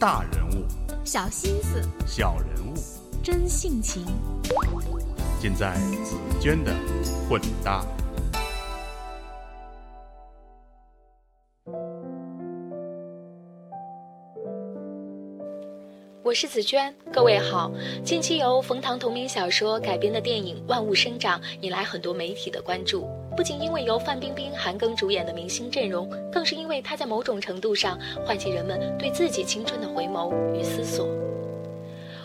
大人物，小心思，小人物，真性情，尽在紫娟的混搭。我是紫娟，各位好。近期由冯唐同名小说改编的电影《万物生长》引来很多媒体的关注，不仅因为由范冰冰、韩庚主演的明星阵容，更是因为它在某种程度上唤起人们对自己青春的回眸与思索。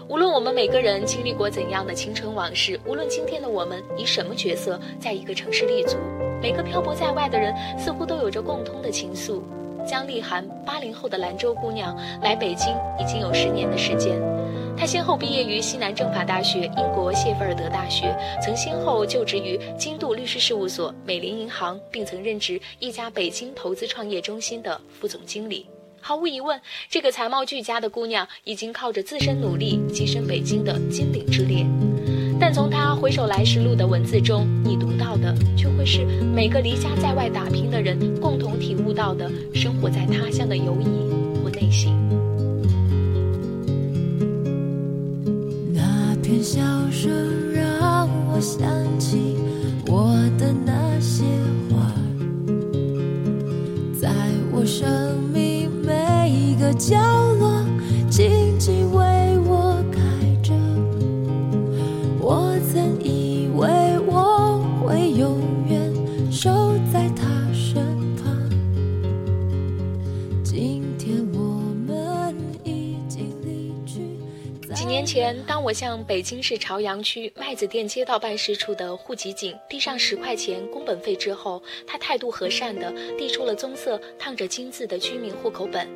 无论我们每个人经历过怎样的青春往事，无论今天的我们以什么角色在一个城市立足，每个漂泊在外的人似乎都有着共通的情愫。姜丽涵，八零后的兰州姑娘，来北京已经有十年的时间。她先后毕业于西南政法大学、英国谢菲尔德大学，曾先后就职于金度律师事务所、美林银行，并曾任职一家北京投资创业中心的副总经理。毫无疑问，这个才貌俱佳的姑娘已经靠着自身努力跻身北京的金领之列。但从她回首来时路的文字中，你读到的却会是每个离家在外打拼的人共同体悟到的生活在他乡的犹疑或内心。这让我想起我的那些花，在我生命每一个角年前，当我向北京市朝阳区麦子店街道办事处的户籍警递上十块钱工本费之后，他态度和善地递出了棕色烫着金字的居民户口本。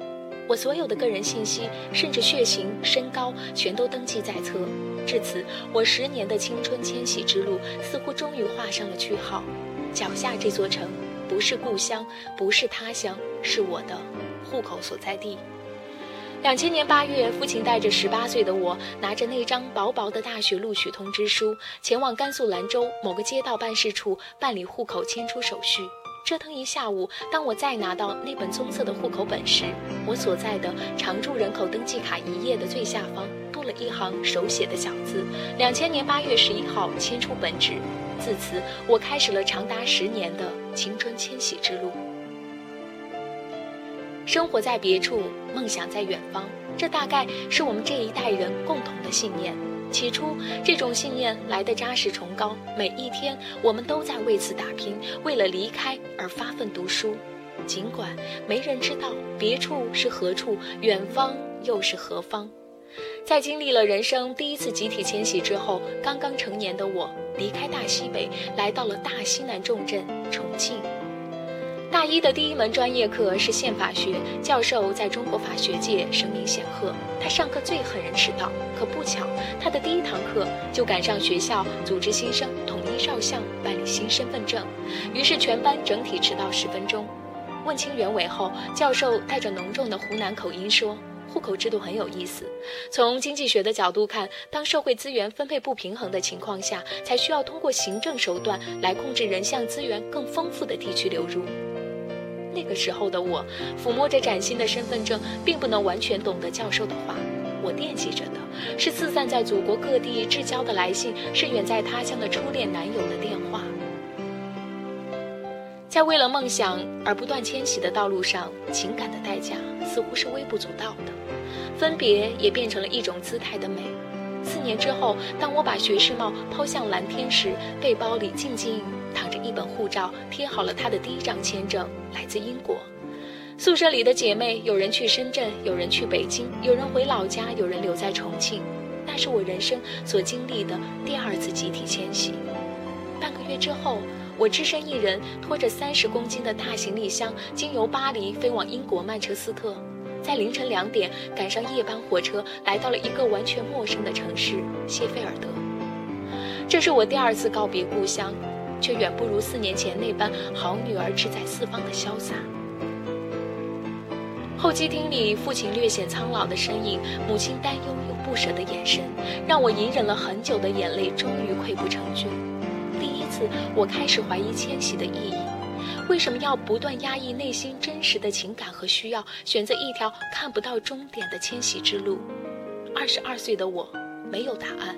我所有的个人信息，甚至血型、身高，全都登记在册。至此，我十年的青春迁徙之路似乎终于画上了句号。脚下这座城，不是故乡，不是他乡，是我的户口所在地。两千年八月，父亲带着十八岁的我，拿着那张薄薄的大学录取通知书，前往甘肃兰州某个街道办事处办理户口迁出手续。折腾一下午，当我再拿到那本棕色的户口本时，我所在的常住人口登记卡一页的最下方多了一行手写的小字：两千年八月十一号迁出本职。自此，我开始了长达十年的青春迁徙之路。生活在别处，梦想在远方，这大概是我们这一代人共同的信念。起初，这种信念来得扎实崇高，每一天我们都在为此打拼，为了离开而发奋读书。尽管没人知道别处是何处，远方又是何方。在经历了人生第一次集体迁徙之后，刚刚成年的我离开大西北，来到了大西南重镇重庆。大一的第一门专业课是宪法学，教授在中国法学界声名显赫。他上课最恨人迟到，可不巧，他的第一堂课就赶上学校组织新生统一照相、办理新身份证，于是全班整体迟到十分钟。问清原委后，教授带着浓重的湖南口音说：“户口制度很有意思，从经济学的角度看，当社会资源分配不平衡的情况下，才需要通过行政手段来控制人向资源更丰富的地区流入。”那个时候的我，抚摸着崭新的身份证，并不能完全懂得教授的话。我惦记着的是四散在祖国各地至交的来信，是远在他乡的初恋男友的电话。在为了梦想而不断迁徙的道路上，情感的代价似乎是微不足道的，分别也变成了一种姿态的美。四年之后，当我把学士帽抛向蓝天时，背包里静静躺着一本护照，贴好了他的第一张签证，来自英国。宿舍里的姐妹，有人去深圳，有人去北京，有人回老家，有人留在重庆。那是我人生所经历的第二次集体迁徙。半个月之后，我只身一人，拖着三十公斤的大行李箱，经由巴黎飞往英国曼彻斯特。在凌晨两点赶上夜班火车，来到了一个完全陌生的城市谢菲尔德。这是我第二次告别故乡，却远不如四年前那般好女儿志在四方的潇洒。候机厅里，父亲略显苍老的身影，母亲担忧又不舍的眼神，让我隐忍了很久的眼泪终于溃不成军。第一次，我开始怀疑迁徙的意义。为什么要不断压抑内心真实的情感和需要，选择一条看不到终点的迁徙之路？二十二岁的我没有答案，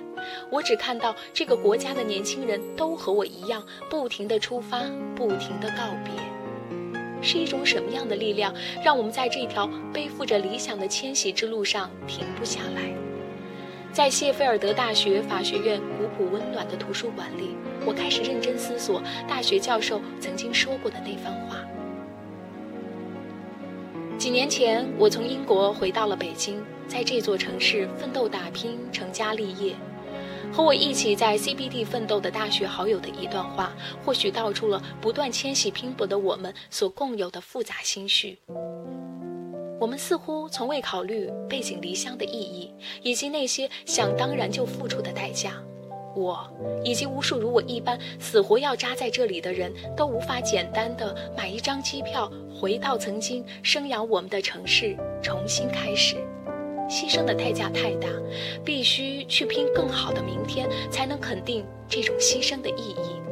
我只看到这个国家的年轻人都和我一样，不停的出发，不停的告别。是一种什么样的力量，让我们在这条背负着理想的迁徙之路上停不下来？在谢菲尔德大学法学院古朴温暖的图书馆里，我开始认真思索大学教授曾经说过的那番话。几年前，我从英国回到了北京，在这座城市奋斗打拼，成家立业。和我一起在 CBD 奋斗的大学好友的一段话，或许道出了不断迁徙拼搏的我们所共有的复杂心绪。我们似乎从未考虑背井离乡的意义，以及那些想当然就付出的代价。我以及无数如我一般死活要扎在这里的人，都无法简单的买一张机票回到曾经生养我们的城市，重新开始。牺牲的代价太大，必须去拼更好的明天，才能肯定这种牺牲的意义。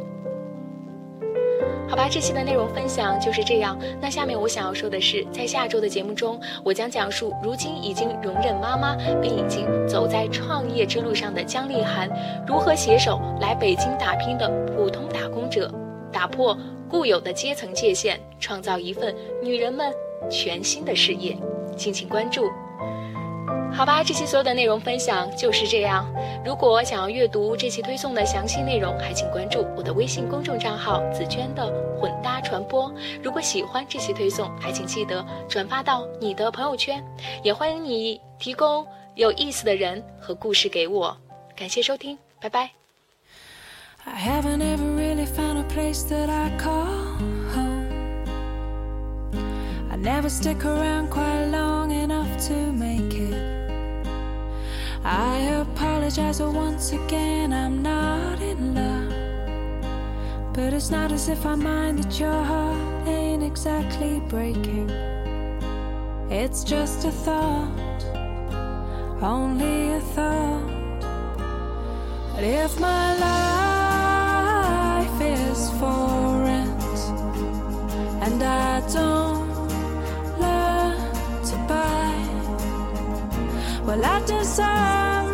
好吧，这期的内容分享就是这样。那下面我想要说的是，在下周的节目中，我将讲述如今已经容忍妈妈，并已经走在创业之路上的姜丽涵，如何携手来北京打拼的普通打工者，打破固有的阶层界限，创造一份女人们全新的事业。敬请关注。好吧，这期所有的内容分享就是这样。如果想要阅读这期推送的详细内容，还请关注我的微信公众账号“紫娟的混搭传播”。如果喜欢这期推送，还请记得转发到你的朋友圈，也欢迎你提供有意思的人和故事给我。感谢收听，拜拜。I apologize once again, I'm not in love. But it's not as if I mind that your heart ain't exactly breaking. It's just a thought, only a thought. But if my life is for rent and I don't Well, I deserve.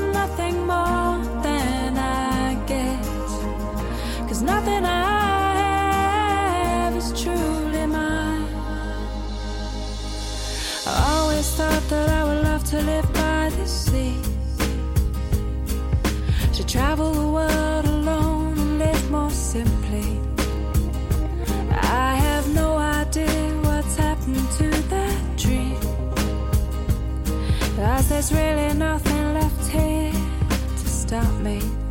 There's really nothing left here to stop me.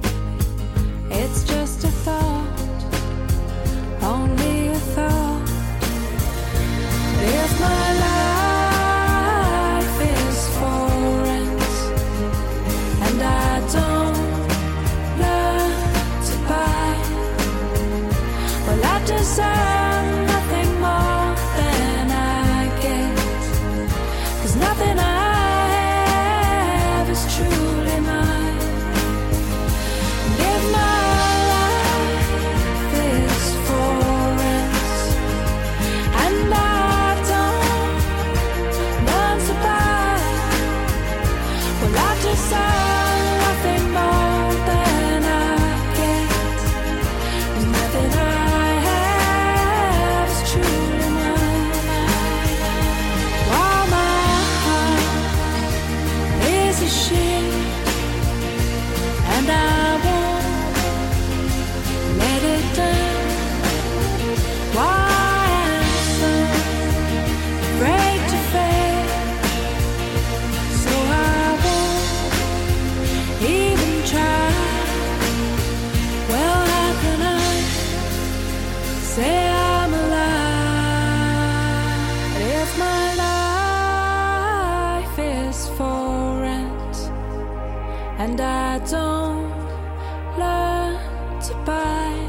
goodbye.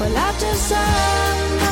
Well, after some.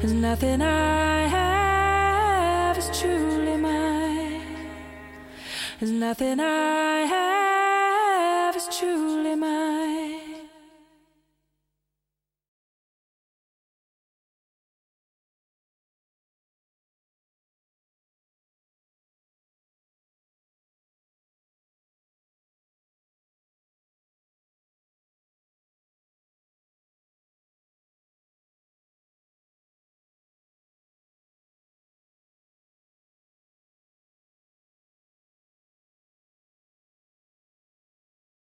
There's nothing I have is truly mine. There's nothing I have.